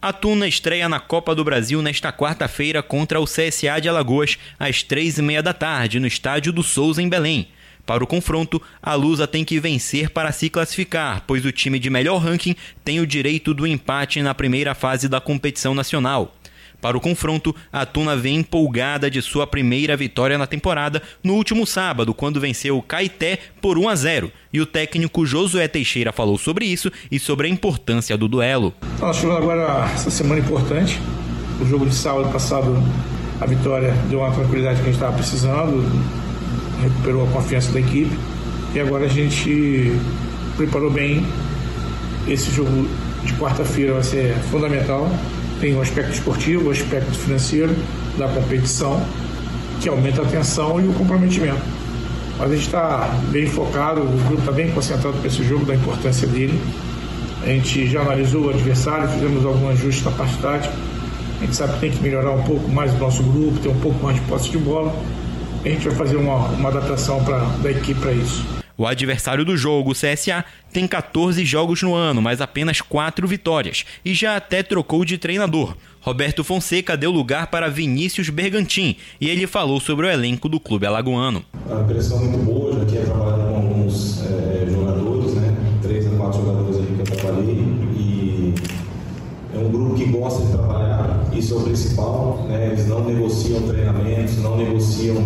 A Tuna estreia na Copa do Brasil nesta quarta-feira contra o CSA de Alagoas, às três e meia da tarde, no estádio do Souza, em Belém. Para o confronto, a Lusa tem que vencer para se classificar, pois o time de melhor ranking tem o direito do empate na primeira fase da competição nacional. Para o confronto, a Tuna vem empolgada de sua primeira vitória na temporada no último sábado, quando venceu o Caeté por 1 a 0. E o técnico Josué Teixeira falou sobre isso e sobre a importância do duelo. Nós chegamos agora essa semana importante. O jogo de sábado passado, a vitória deu uma tranquilidade que a gente estava precisando recuperou a confiança da equipe e agora a gente preparou bem. Esse jogo de quarta-feira vai ser fundamental. Tem o um aspecto esportivo, o um aspecto financeiro da competição, que aumenta a tensão e o comprometimento. Mas a gente está bem focado, o grupo está bem concentrado para esse jogo, da importância dele. A gente já analisou o adversário, fizemos alguns ajustes na parte tática. A gente sabe que tem que melhorar um pouco mais o nosso grupo, ter um pouco mais de posse de bola a gente vai fazer uma, uma adaptação pra, da equipe para isso. O adversário do jogo, o CSA, tem 14 jogos no ano, mas apenas 4 vitórias, e já até trocou de treinador. Roberto Fonseca deu lugar para Vinícius Bergantin e ele falou sobre o elenco do clube alagoano. A pressão muito boa, já tinha trabalhado com alguns é, jogadores, né? Três a quatro jogadores ali que eu trabalhei e é um grupo que gosta de trabalhar, isso é o principal, né? Eles não negociam treinamentos, não negociam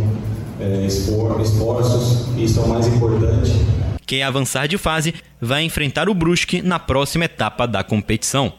é, esforços, isso é o mais importante. Quem avançar de fase vai enfrentar o Brusque na próxima etapa da competição.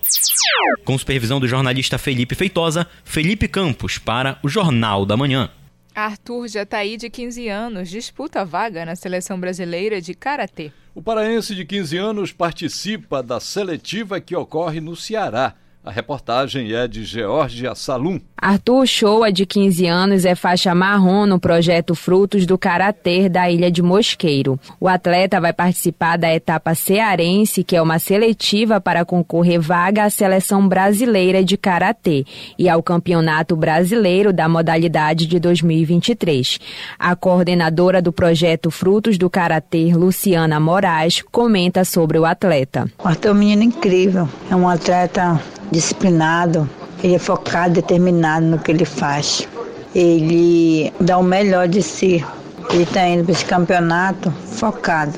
Com supervisão do jornalista Felipe Feitosa, Felipe Campos para o Jornal da Manhã. Arthur Jataí, de 15 anos, disputa a vaga na seleção brasileira de karatê. O paraense de 15 anos participa da seletiva que ocorre no Ceará. A reportagem é de Georgia Salum. Arthur Shoa, de 15 anos, é faixa marrom no projeto Frutos do Karatê da Ilha de Mosqueiro. O atleta vai participar da etapa cearense, que é uma seletiva para concorrer vaga à seleção brasileira de Karatê e ao Campeonato Brasileiro da modalidade de 2023. A coordenadora do projeto Frutos do Karatê, Luciana Moraes, comenta sobre o atleta. O Arthur é um menino incrível, é um atleta disciplinado, ele é focado, determinado no que ele faz. Ele dá o melhor de si. Ele está indo para esse campeonato focado.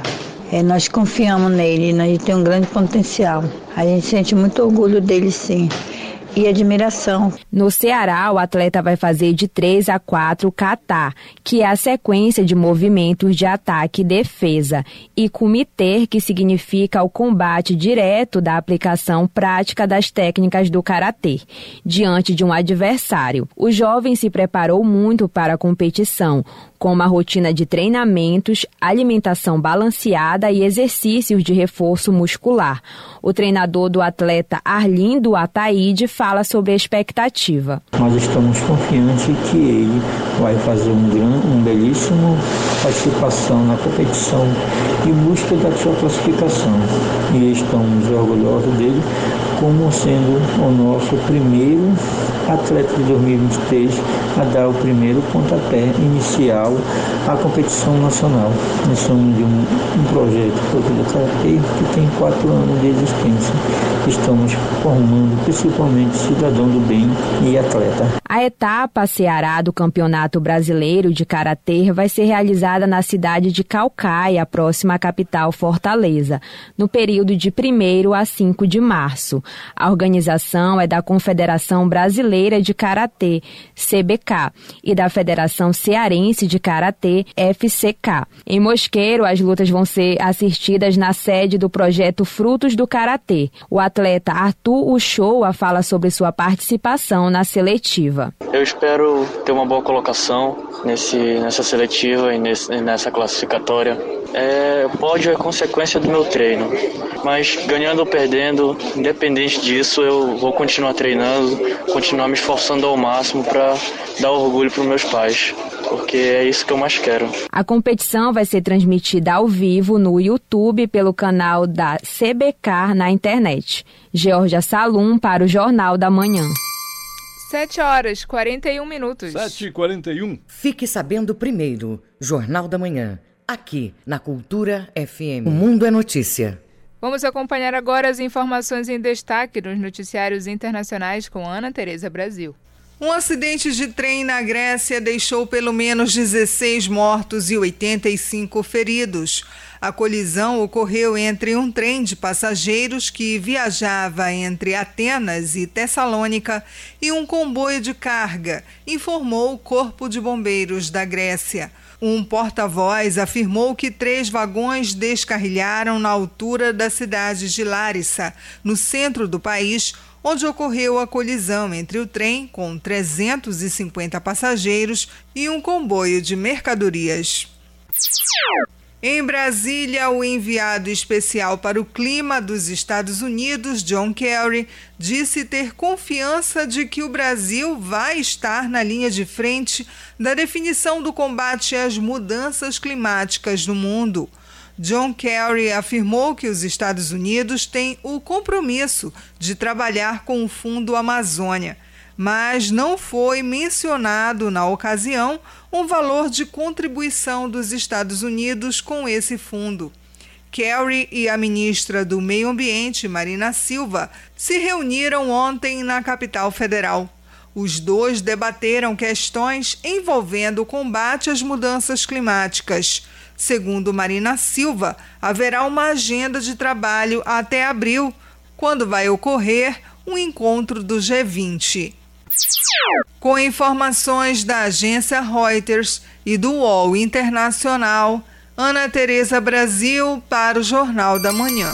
É, nós confiamos nele, nós tem um grande potencial. A gente sente muito orgulho dele, sim e admiração. No Ceará, o atleta vai fazer de 3 a 4 kata, que é a sequência de movimentos de ataque e defesa, e kumite, que significa o combate direto da aplicação prática das técnicas do karatê, diante de um adversário. O jovem se preparou muito para a competição, com uma rotina de treinamentos, alimentação balanceada e exercícios de reforço muscular. O treinador do atleta Arlindo Ataíde fala sobre a expectativa. Nós estamos confiantes que ele vai fazer um, grande, um belíssimo participação na competição e busca da sua classificação. E estamos orgulhosos dele como sendo o nosso primeiro atleta de 2023 a dar o primeiro pontapé inicial à competição nacional. Nós somos de um, um projeto Karatê que tem quatro anos de existência. Estamos formando principalmente cidadão do bem e atleta. A etapa Ceará do Campeonato Brasileiro de Karatê vai ser realizada na cidade de Calcaia, próxima à capital Fortaleza, no período de 1 a 5 de março. A organização é da Confederação Brasileira de Karatê, CBK, e da Federação Cearense de Karatê, FCK. Em Mosqueiro, as lutas vão ser assistidas na sede do projeto Frutos do Karatê. O atleta Arthur Uchoa fala sobre sua participação na seletiva. Eu espero ter uma boa colocação nesse, nessa seletiva e nesse, nessa classificatória. É, pódio é consequência do meu treino, mas ganhando ou perdendo, independente disso, eu vou continuar treinando, continuar me esforçando ao máximo para dar orgulho para meus pais, porque é isso que eu mais quero. A competição vai ser transmitida ao vivo no YouTube pelo canal da CBK na internet. Georgia Salum para o Jornal da Manhã. 7 horas 41 minutos. 7 e 41. Fique sabendo primeiro, Jornal da Manhã, aqui na Cultura FM. O Mundo é Notícia. Vamos acompanhar agora as informações em destaque nos noticiários internacionais com Ana Tereza Brasil. Um acidente de trem na Grécia deixou pelo menos 16 mortos e 85 feridos. A colisão ocorreu entre um trem de passageiros que viajava entre Atenas e Tessalônica e um comboio de carga, informou o Corpo de Bombeiros da Grécia. Um porta-voz afirmou que três vagões descarrilharam na altura da cidade de Larissa, no centro do país, onde ocorreu a colisão entre o trem, com 350 passageiros, e um comboio de mercadorias. Em Brasília, o enviado especial para o clima dos Estados Unidos, John Kerry, disse ter confiança de que o Brasil vai estar na linha de frente da definição do combate às mudanças climáticas no mundo. John Kerry afirmou que os Estados Unidos têm o compromisso de trabalhar com o Fundo Amazônia mas não foi mencionado na ocasião um valor de contribuição dos Estados Unidos com esse fundo. Kerry e a ministra do Meio Ambiente, Marina Silva, se reuniram ontem na capital federal. Os dois debateram questões envolvendo o combate às mudanças climáticas. Segundo Marina Silva, haverá uma agenda de trabalho até abril, quando vai ocorrer um encontro do G20. Com informações da agência Reuters e do UOL Internacional, Ana Tereza Brasil para o Jornal da Manhã.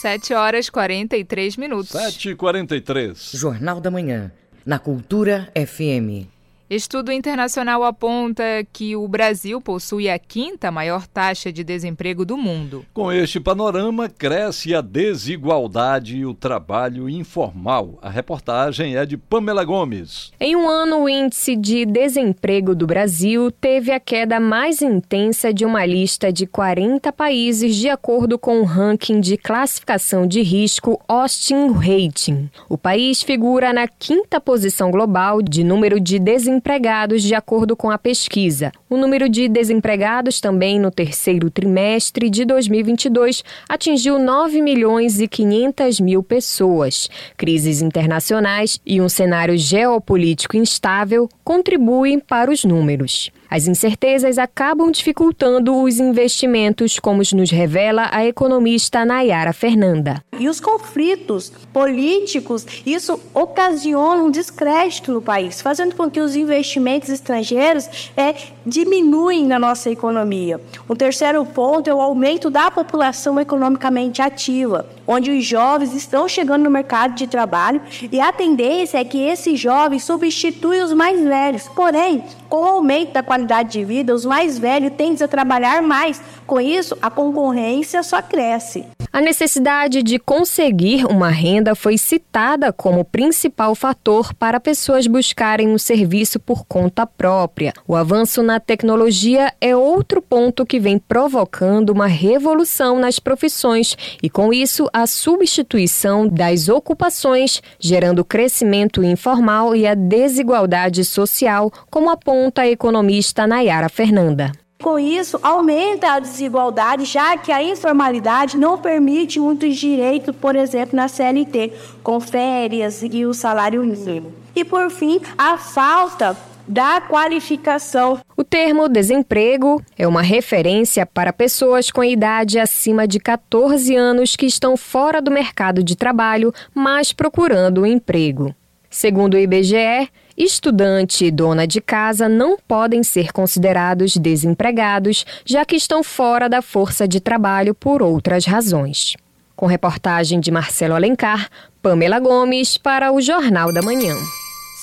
7 horas 43 minutos. 7 e 43. Jornal da Manhã, na Cultura FM. Estudo internacional aponta que o Brasil possui a quinta maior taxa de desemprego do mundo. Com este panorama, cresce a desigualdade e o trabalho informal. A reportagem é de Pamela Gomes. Em um ano, o índice de desemprego do Brasil teve a queda mais intensa de uma lista de 40 países, de acordo com o ranking de classificação de risco Austin Rating. O país figura na quinta posição global de número de desemprego desempregados, de acordo com a pesquisa. O número de desempregados também no terceiro trimestre de 2022 atingiu 9 milhões e 500 mil pessoas. Crises internacionais e um cenário geopolítico instável contribuem para os números. As incertezas acabam dificultando os investimentos, como nos revela a economista Nayara Fernanda. E os conflitos políticos, isso ocasiona um descrédito no país, fazendo com que os investimentos estrangeiros é, diminuem na nossa economia. O terceiro ponto é o aumento da população economicamente ativa, onde os jovens estão chegando no mercado de trabalho e a tendência é que esses jovens substituem os mais velhos. Porém, com o aumento da qualidade de vida, os mais velhos tendem a trabalhar mais. Com isso, a concorrência só cresce. A necessidade de conseguir uma renda foi citada como principal fator para pessoas buscarem um serviço por conta própria. O avanço na tecnologia é outro ponto que vem provocando uma revolução nas profissões e, com isso, a substituição das ocupações, gerando crescimento informal e a desigualdade social, como aponta a economista Nayara Fernanda. Com isso, aumenta a desigualdade, já que a informalidade não permite muitos direitos, por exemplo, na CLT, com férias e o salário mínimo. E, por fim, a falta da qualificação. O termo desemprego é uma referência para pessoas com idade acima de 14 anos que estão fora do mercado de trabalho, mas procurando um emprego. Segundo o IBGE, Estudante e dona de casa não podem ser considerados desempregados, já que estão fora da força de trabalho por outras razões. Com reportagem de Marcelo Alencar, Pamela Gomes para o Jornal da Manhã.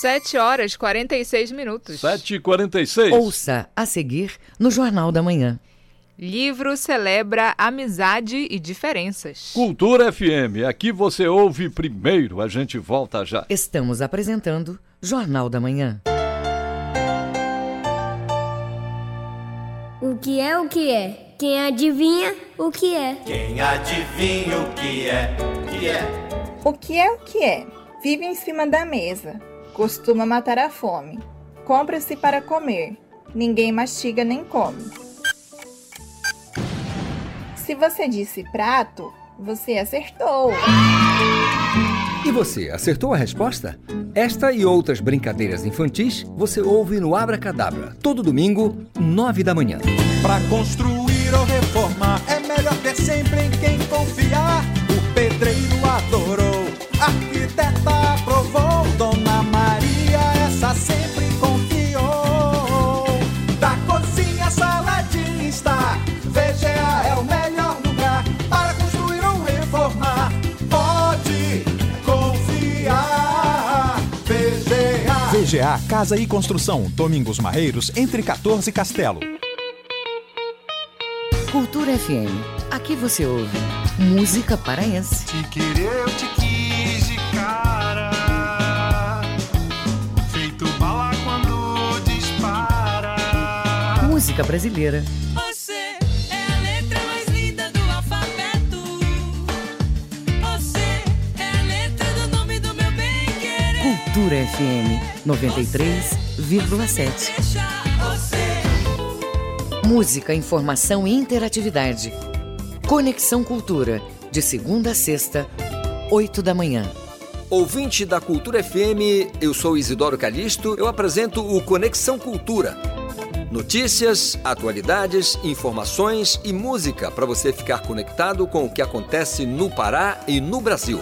7 horas 46 minutos. 7 e 46 Ouça a seguir no Jornal da Manhã. Livro celebra amizade e diferenças. Cultura FM, aqui você ouve primeiro, a gente volta já. Estamos apresentando Jornal da Manhã. O que é o que é? Quem adivinha o que é? Quem adivinha o que é? Que é? O que é o que é? Vive em cima da mesa. Costuma matar a fome. Compra-se para comer. Ninguém mastiga nem come. Se você disse prato, você acertou. E você, acertou a resposta? Esta e outras brincadeiras infantis você ouve no Abra Cadabra, todo domingo, nove da manhã. Para construir VGA Casa e Construção, Domingos Marreiros, entre 14 e Castelo. Cultura FM. Aqui você ouve música paraense. Te querer, eu te quis de cara. Feito bala quando dispara. Música brasileira. Cultura FM 93,7. Deixa você. Música, informação e interatividade. Conexão Cultura, de segunda a sexta, 8 da manhã. Ouvinte da Cultura FM, eu sou Isidoro Calixto, eu apresento o Conexão Cultura. Notícias, atualidades, informações e música para você ficar conectado com o que acontece no Pará e no Brasil.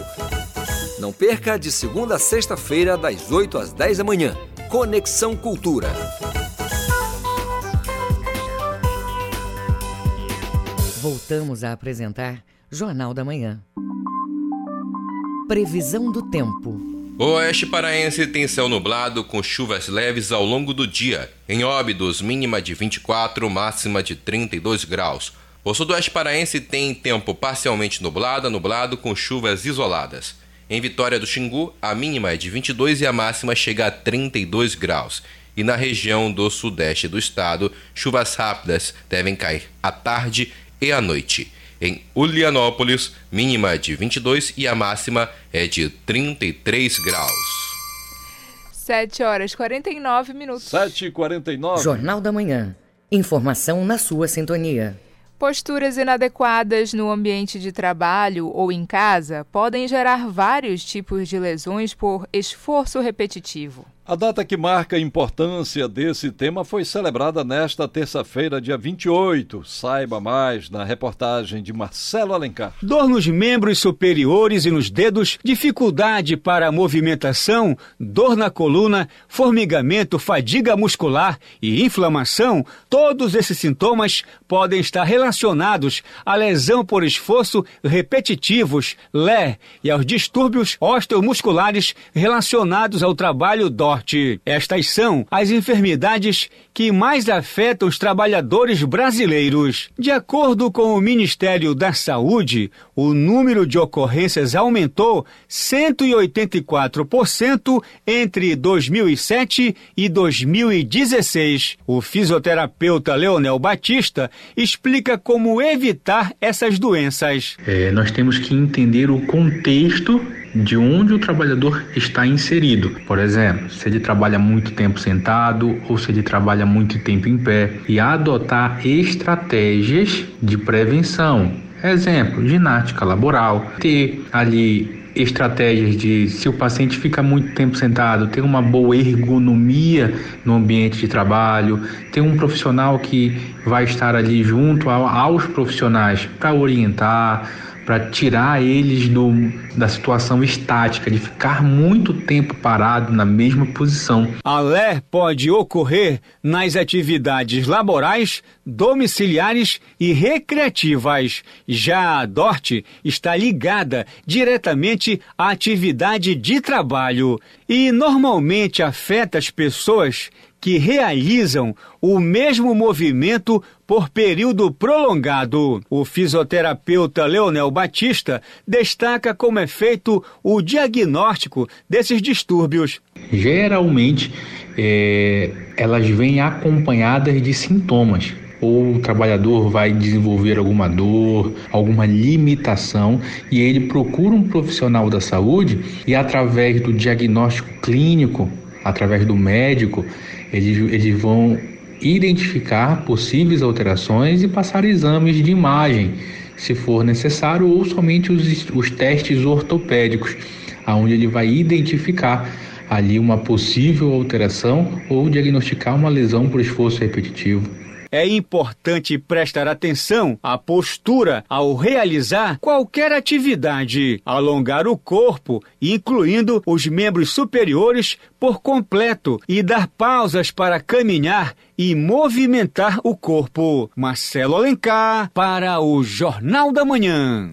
Não perca de segunda a sexta-feira, das 8 às 10 da manhã. Conexão Cultura. Voltamos a apresentar Jornal da Manhã. Previsão do tempo. O oeste paraense tem céu nublado com chuvas leves ao longo do dia. Em Óbidos, mínima de 24, máxima de 32 graus. O sudoeste paraense tem tempo parcialmente nublado nublado com chuvas isoladas. Em Vitória do Xingu, a mínima é de 22 e a máxima chega a 32 graus. E na região do sudeste do estado, chuvas rápidas devem cair à tarde e à noite. Em Ulianópolis, mínima de 22 e a máxima é de 33 graus. 7 horas 49 minutos. 7 e 49 Jornal da Manhã. Informação na sua sintonia. Posturas inadequadas no ambiente de trabalho ou em casa podem gerar vários tipos de lesões por esforço repetitivo. A data que marca a importância desse tema foi celebrada nesta terça-feira, dia 28. Saiba mais na reportagem de Marcelo Alencar. Dor nos membros superiores e nos dedos, dificuldade para a movimentação, dor na coluna, formigamento, fadiga muscular e inflamação, todos esses sintomas podem estar relacionados à lesão por esforço repetitivos, LE, e aos distúrbios osteomusculares relacionados ao trabalho DOR Estas são as enfermidades que mais afetam os trabalhadores brasileiros. De acordo com o Ministério da Saúde, o número de ocorrências aumentou 184% entre 2007 e 2016. O fisioterapeuta Leonel Batista explica como evitar essas doenças. É, nós temos que entender o contexto de onde o trabalhador está inserido. Por exemplo, se ele trabalha muito tempo sentado ou se ele trabalha muito tempo em pé e adotar estratégias de prevenção. Exemplo, ginástica laboral, ter ali estratégias de se o paciente fica muito tempo sentado, ter uma boa ergonomia no ambiente de trabalho, ter um profissional que vai estar ali junto aos profissionais para orientar, para tirar eles do, da situação estática, de ficar muito tempo parado na mesma posição. A LER pode ocorrer nas atividades laborais, domiciliares e recreativas. Já a DORT está ligada diretamente à atividade de trabalho e normalmente afeta as pessoas que realizam o mesmo movimento por período prolongado. O fisioterapeuta Leonel Batista destaca como é feito o diagnóstico desses distúrbios. Geralmente, é, elas vêm acompanhadas de sintomas ou o trabalhador vai desenvolver alguma dor, alguma limitação e ele procura um profissional da saúde e através do diagnóstico clínico, através do médico, eles, eles vão identificar possíveis alterações e passar exames de imagem, se for necessário, ou somente os, os testes ortopédicos, aonde ele vai identificar ali uma possível alteração ou diagnosticar uma lesão por esforço repetitivo é importante prestar atenção à postura ao realizar qualquer atividade, alongar o corpo, incluindo os membros superiores por completo, e dar pausas para caminhar e movimentar o corpo. Marcelo Alencar para o Jornal da Manhã.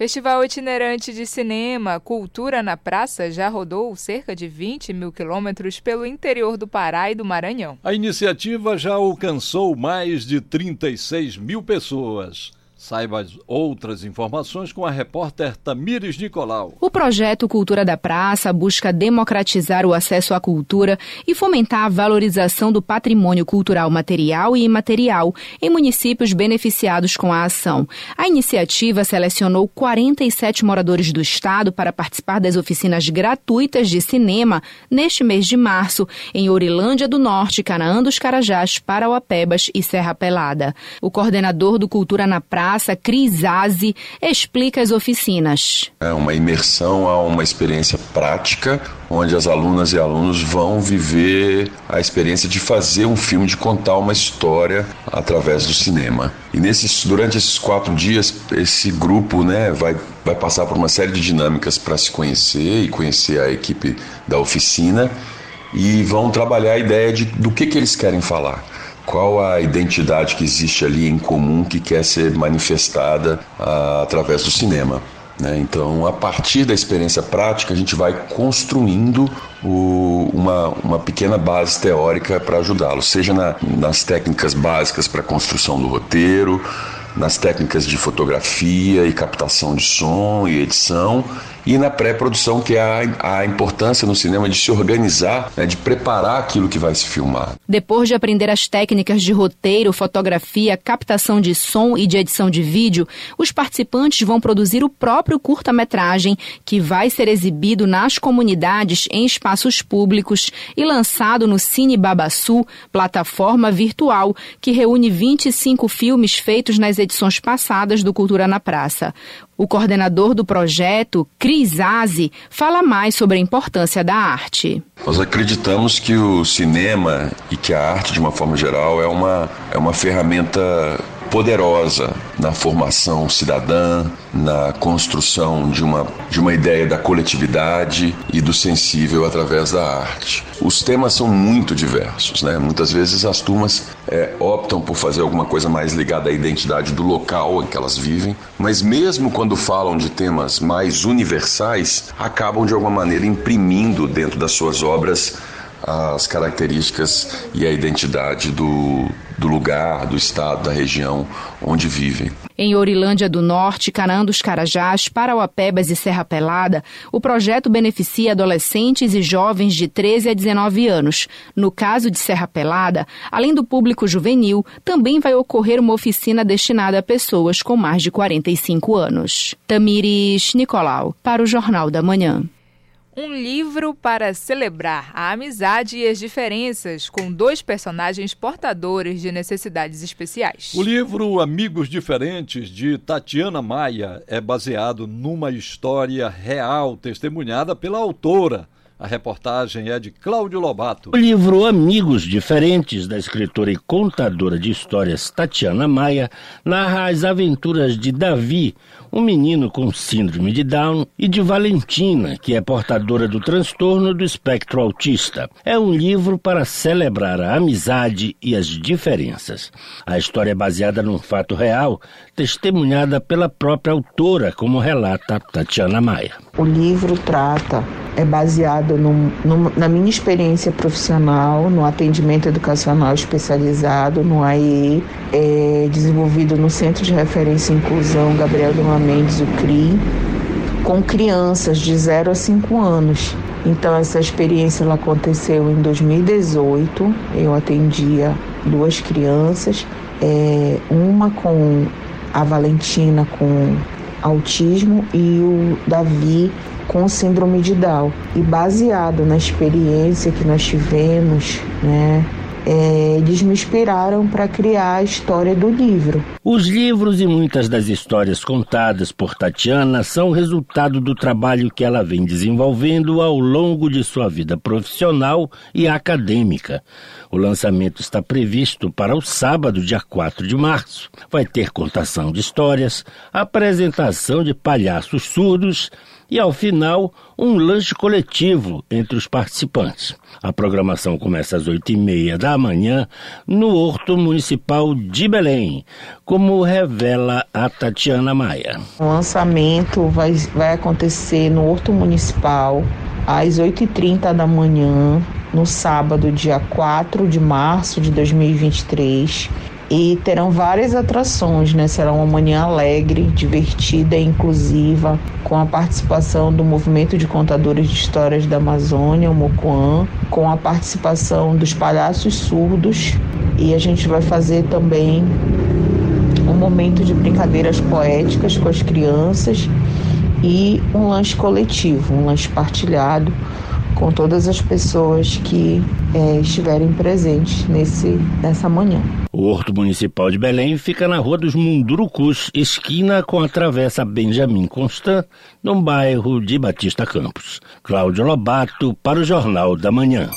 Festival itinerante de cinema Cultura na Praça já rodou cerca de 20 mil quilômetros pelo interior do Pará e do Maranhão. A iniciativa já alcançou mais de 36 mil pessoas. Saiba outras informações com a repórter Tamires Nicolau. O projeto Cultura da Praça busca democratizar o acesso à cultura e fomentar a valorização do patrimônio cultural material e imaterial em municípios beneficiados com a ação. A iniciativa selecionou 47 moradores do estado para participar das oficinas gratuitas de cinema neste mês de março em Orilândia do Norte, Canaã dos Carajás, Parauapebas e Serra Pelada. O coordenador do Cultura na Praça Cris Aze explica as oficinas. É uma imersão a uma experiência prática, onde as alunas e alunos vão viver a experiência de fazer um filme, de contar uma história através do cinema. E nesses, durante esses quatro dias, esse grupo né, vai, vai passar por uma série de dinâmicas para se conhecer e conhecer a equipe da oficina e vão trabalhar a ideia de, do que, que eles querem falar qual a identidade que existe ali em comum que quer ser manifestada ah, através do cinema. Né? Então, a partir da experiência prática, a gente vai construindo o, uma, uma pequena base teórica para ajudá-lo, seja na, nas técnicas básicas para a construção do roteiro, nas técnicas de fotografia e captação de som e edição e na pré-produção, que é a, a, importância no cinema de se organizar, né, de preparar aquilo que vai se filmar. Depois de aprender as técnicas de roteiro, fotografia, captação de som e de edição de vídeo, os participantes vão produzir o próprio curta-metragem, que vai ser exibido nas comunidades em espaços públicos e lançado no Cine Babaçu, plataforma virtual que reúne 25 filmes feitos nas edições passadas do Cultura na Praça. O coordenador do projeto, Cris Aze, fala mais sobre a importância da arte. Nós acreditamos que o cinema e que a arte, de uma forma geral, é uma, é uma ferramenta poderosa na formação cidadã, na construção de uma, de uma ideia da coletividade e do sensível através da arte. Os temas são muito diversos, né? Muitas vezes as turmas é, optam por fazer alguma coisa mais ligada à identidade do local em que elas vivem, mas mesmo quando falam de temas mais universais, acabam de alguma maneira imprimindo dentro das suas obras as características e a identidade do, do lugar, do estado, da região onde vivem. Em Orilândia do Norte, Canaã dos Carajás, Parauapebas e Serra Pelada, o projeto beneficia adolescentes e jovens de 13 a 19 anos. No caso de Serra Pelada, além do público juvenil, também vai ocorrer uma oficina destinada a pessoas com mais de 45 anos. Tamires Nicolau, para o Jornal da Manhã. Um livro para celebrar a amizade e as diferenças com dois personagens portadores de necessidades especiais. O livro Amigos Diferentes, de Tatiana Maia, é baseado numa história real testemunhada pela autora. A reportagem é de Cláudio Lobato. O livro Amigos Diferentes, da escritora e contadora de histórias Tatiana Maia, narra as aventuras de Davi, um menino com síndrome de Down, e de Valentina, que é portadora do transtorno do espectro autista. É um livro para celebrar a amizade e as diferenças. A história é baseada num fato real, testemunhada pela própria autora, como relata Tatiana Maia. O livro trata é baseado no, no, na minha experiência profissional, no atendimento educacional especializado, no AE, é, desenvolvido no Centro de Referência e Inclusão Gabriel de Mendes, o CRI, com crianças de 0 a 5 anos. Então, essa experiência ela aconteceu em 2018. Eu atendia duas crianças, é, uma com a Valentina com autismo e o Davi com síndrome de Down. E baseado na experiência que nós tivemos, né, é, eles me inspiraram para criar a história do livro. Os livros e muitas das histórias contadas por Tatiana são resultado do trabalho que ela vem desenvolvendo ao longo de sua vida profissional e acadêmica. O lançamento está previsto para o sábado, dia 4 de março. Vai ter contação de histórias, apresentação de palhaços surdos e, ao final, um lanche coletivo entre os participantes. A programação começa às oito e meia da manhã no Horto Municipal de Belém, como revela a Tatiana Maia. O lançamento vai, vai acontecer no Horto Municipal às 8h30 da manhã, no sábado, dia 4 de março de 2023 e terão várias atrações, né? Será uma manhã alegre, divertida e inclusiva, com a participação do Movimento de Contadores de Histórias da Amazônia, o Mocoan, com a participação dos palhaços surdos e a gente vai fazer também um momento de brincadeiras poéticas com as crianças e um lanche coletivo, um lanche partilhado com todas as pessoas que é, estiverem presentes nesse, nessa manhã. O Horto Municipal de Belém fica na Rua dos Mundurucus, esquina com a Travessa Benjamin Constant, no bairro de Batista Campos. Cláudio Lobato, para o Jornal da Manhã.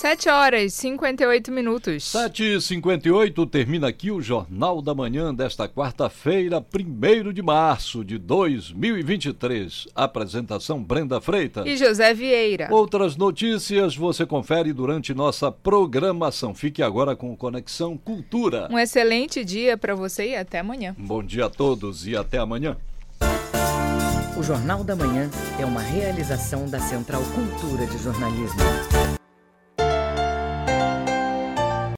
7 horas e 58 minutos. 7 e 58 termina aqui o Jornal da Manhã desta quarta-feira, 1 de março de 2023. Apresentação Brenda Freitas e José Vieira. Outras notícias você confere durante nossa programação. Fique agora com Conexão Cultura. Um excelente dia para você e até amanhã. Bom dia a todos e até amanhã. O Jornal da Manhã é uma realização da Central Cultura de Jornalismo.